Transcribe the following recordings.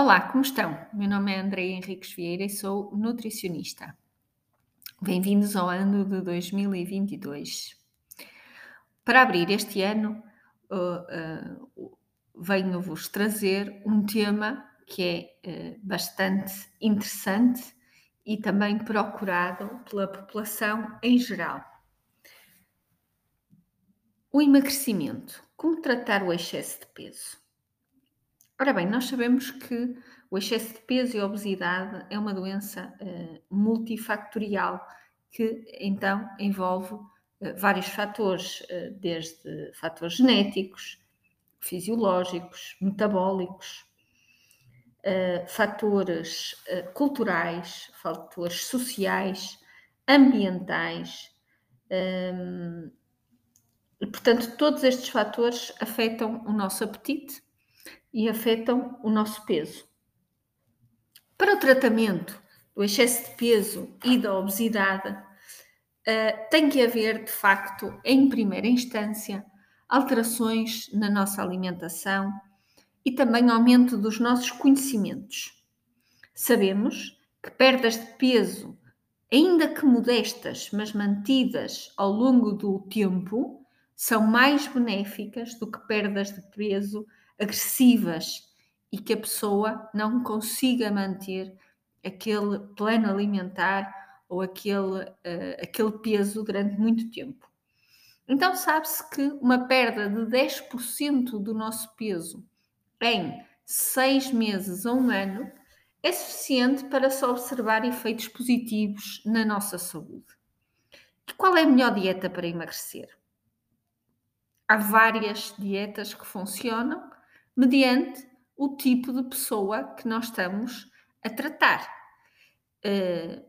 Olá, como estão? Meu nome é André Henriques Vieira e sou nutricionista. Bem-vindos ao ano de 2022. Para abrir este ano, uh, uh, venho-vos trazer um tema que é uh, bastante interessante e também procurado pela população em geral. O emagrecimento. Como tratar o excesso de peso? Ora bem, nós sabemos que o excesso de peso e a obesidade é uma doença uh, multifactorial que então envolve uh, vários fatores, uh, desde fatores genéticos, fisiológicos, metabólicos, fatores culturais, fatores sociais, ambientais. Um, e, portanto, todos estes fatores afetam o nosso apetite e afetam o nosso peso. Para o tratamento do excesso de peso e da obesidade, uh, tem que haver, de facto, em primeira instância, alterações na nossa alimentação e também aumento dos nossos conhecimentos. Sabemos que perdas de peso, ainda que modestas, mas mantidas ao longo do tempo, são mais benéficas do que perdas de peso agressivas e que a pessoa não consiga manter aquele plano alimentar ou aquele, uh, aquele peso durante muito tempo. Então, sabe-se que uma perda de 10% do nosso peso em seis meses a um ano é suficiente para se observar efeitos positivos na nossa saúde. E qual é a melhor dieta para emagrecer? Há várias dietas que funcionam mediante o tipo de pessoa que nós estamos a tratar. Uh,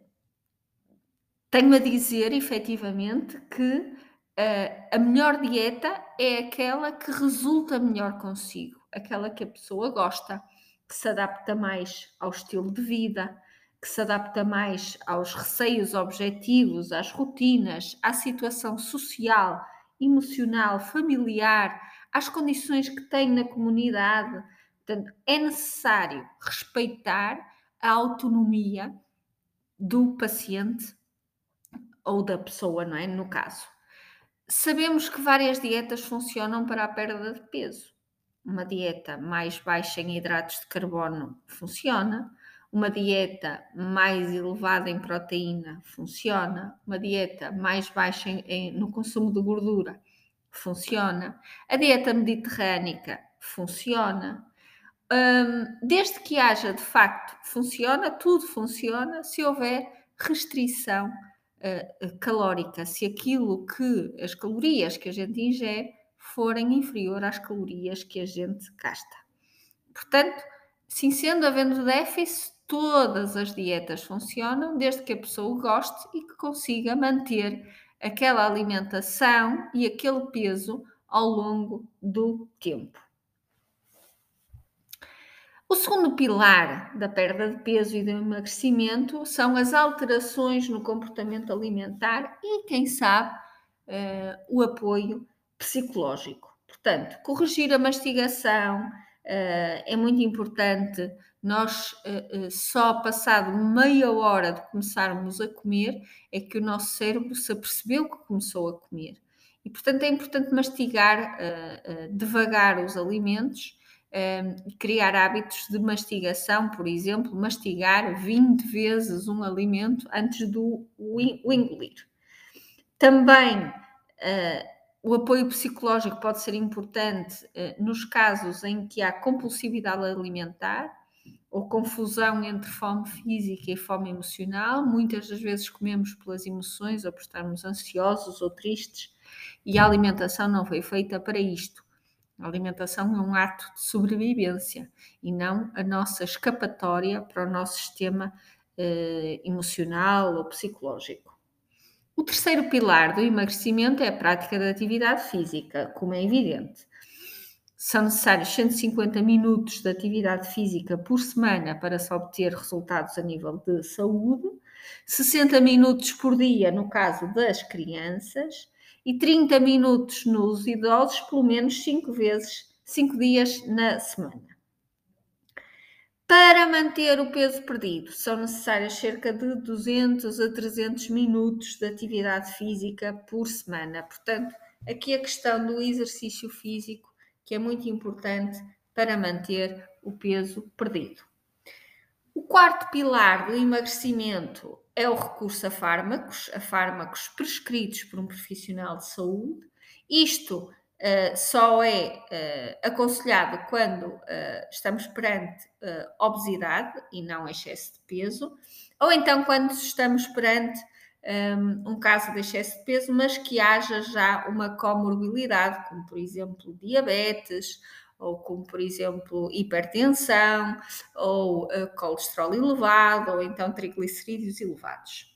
tenho a dizer, efetivamente, que uh, a melhor dieta é aquela que resulta melhor consigo, aquela que a pessoa gosta, que se adapta mais ao estilo de vida, que se adapta mais aos receios objetivos, às rotinas, à situação social, emocional, familiar, às condições que tem na comunidade. Portanto, é necessário respeitar a autonomia do paciente ou da pessoa, não é? No caso. Sabemos que várias dietas funcionam para a perda de peso. Uma dieta mais baixa em hidratos de carbono funciona, uma dieta mais elevada em proteína funciona, uma dieta mais baixa em, em, no consumo de gordura funciona. A dieta mediterrânica funciona. Um, desde que haja de facto, funciona, tudo funciona se houver restrição uh, calórica, se aquilo que as calorias que a gente ingere forem inferior às calorias que a gente gasta. Portanto, sim sendo havendo déficit, todas as dietas funcionam desde que a pessoa goste e que consiga manter aquela alimentação e aquele peso ao longo do tempo. O segundo pilar da perda de peso e do emagrecimento são as alterações no comportamento alimentar e, quem sabe, uh, o apoio psicológico. Portanto, corrigir a mastigação é muito importante nós uh, só passado meia hora de começarmos a comer é que o nosso cérebro se apercebeu que começou a comer. E, portanto, é importante mastigar devagar os alimentos e criar hábitos de mastigação, por exemplo, mastigar 20 vezes um alimento antes do o engolir. Também o apoio psicológico pode ser importante nos casos em que há compulsividade alimentar, ou confusão entre fome física e fome emocional. Muitas das vezes comemos pelas emoções ou por estarmos ansiosos ou tristes e a alimentação não foi feita para isto. A alimentação é um ato de sobrevivência e não a nossa escapatória para o nosso sistema eh, emocional ou psicológico. O terceiro pilar do emagrecimento é a prática da atividade física, como é evidente são necessários 150 minutos de atividade física por semana para se obter resultados a nível de saúde, 60 minutos por dia no caso das crianças e 30 minutos nos idosos, pelo menos 5 vezes, 5 dias na semana. Para manter o peso perdido, são necessários cerca de 200 a 300 minutos de atividade física por semana. Portanto, aqui a questão do exercício físico, que é muito importante para manter o peso perdido. O quarto pilar do emagrecimento é o recurso a fármacos, a fármacos prescritos por um profissional de saúde. Isto uh, só é uh, aconselhado quando uh, estamos perante obesidade e não excesso de peso, ou então quando estamos perante um, um, caso de excesso de peso, mas que haja já uma comorbilidade, como por exemplo diabetes, ou como por exemplo hipertensão, ou colesterol elevado, ou então triglicerídeos elevados.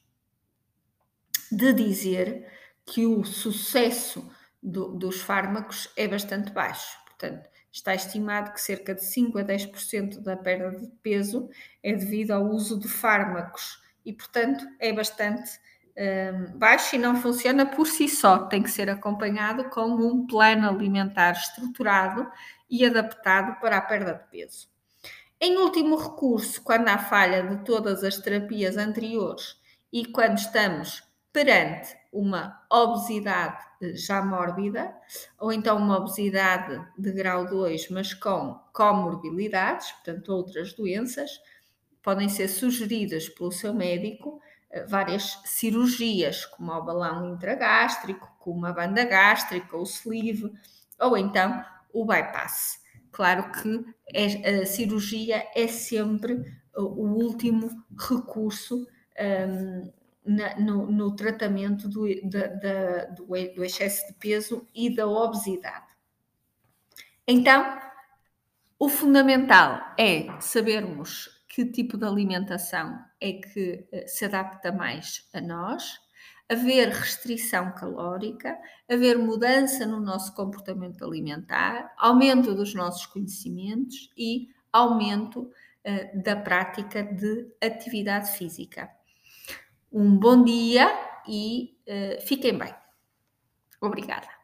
De dizer que o sucesso do, dos fármacos é bastante baixo. Portanto, está estimado que cerca de 5 a 10% da perda de peso é devido ao uso de fármacos e, portanto, é bastante um, baixo e não funciona por si só, tem que ser acompanhado com um plano alimentar estruturado e adaptado para a perda de peso. Em último recurso, quando há falha de todas as terapias anteriores e quando estamos perante uma obesidade eh, já mórbida, ou então uma obesidade de grau 2, mas com comorbilidades, portanto, outras doenças, podem ser sugeridas pelo seu médico eh, várias cirurgias, como o balão intragástrico, como a banda gástrica, o sleeve, ou então o bypass. Claro que é, a cirurgia é sempre o último recurso um, na, no, no, tratamento do, da, da, do, do excesso de peso e da obesidade. Então, o fundamental é sabermos que tipo de alimentação é que eh, se adapta mais a nós, haver restrição calórica, haver mudança no nosso comportamento alimentar, aumento dos nossos conhecimentos e aumento uh, da prática de atividade física. Um bom dia e uh, fiquem bem. Obrigada.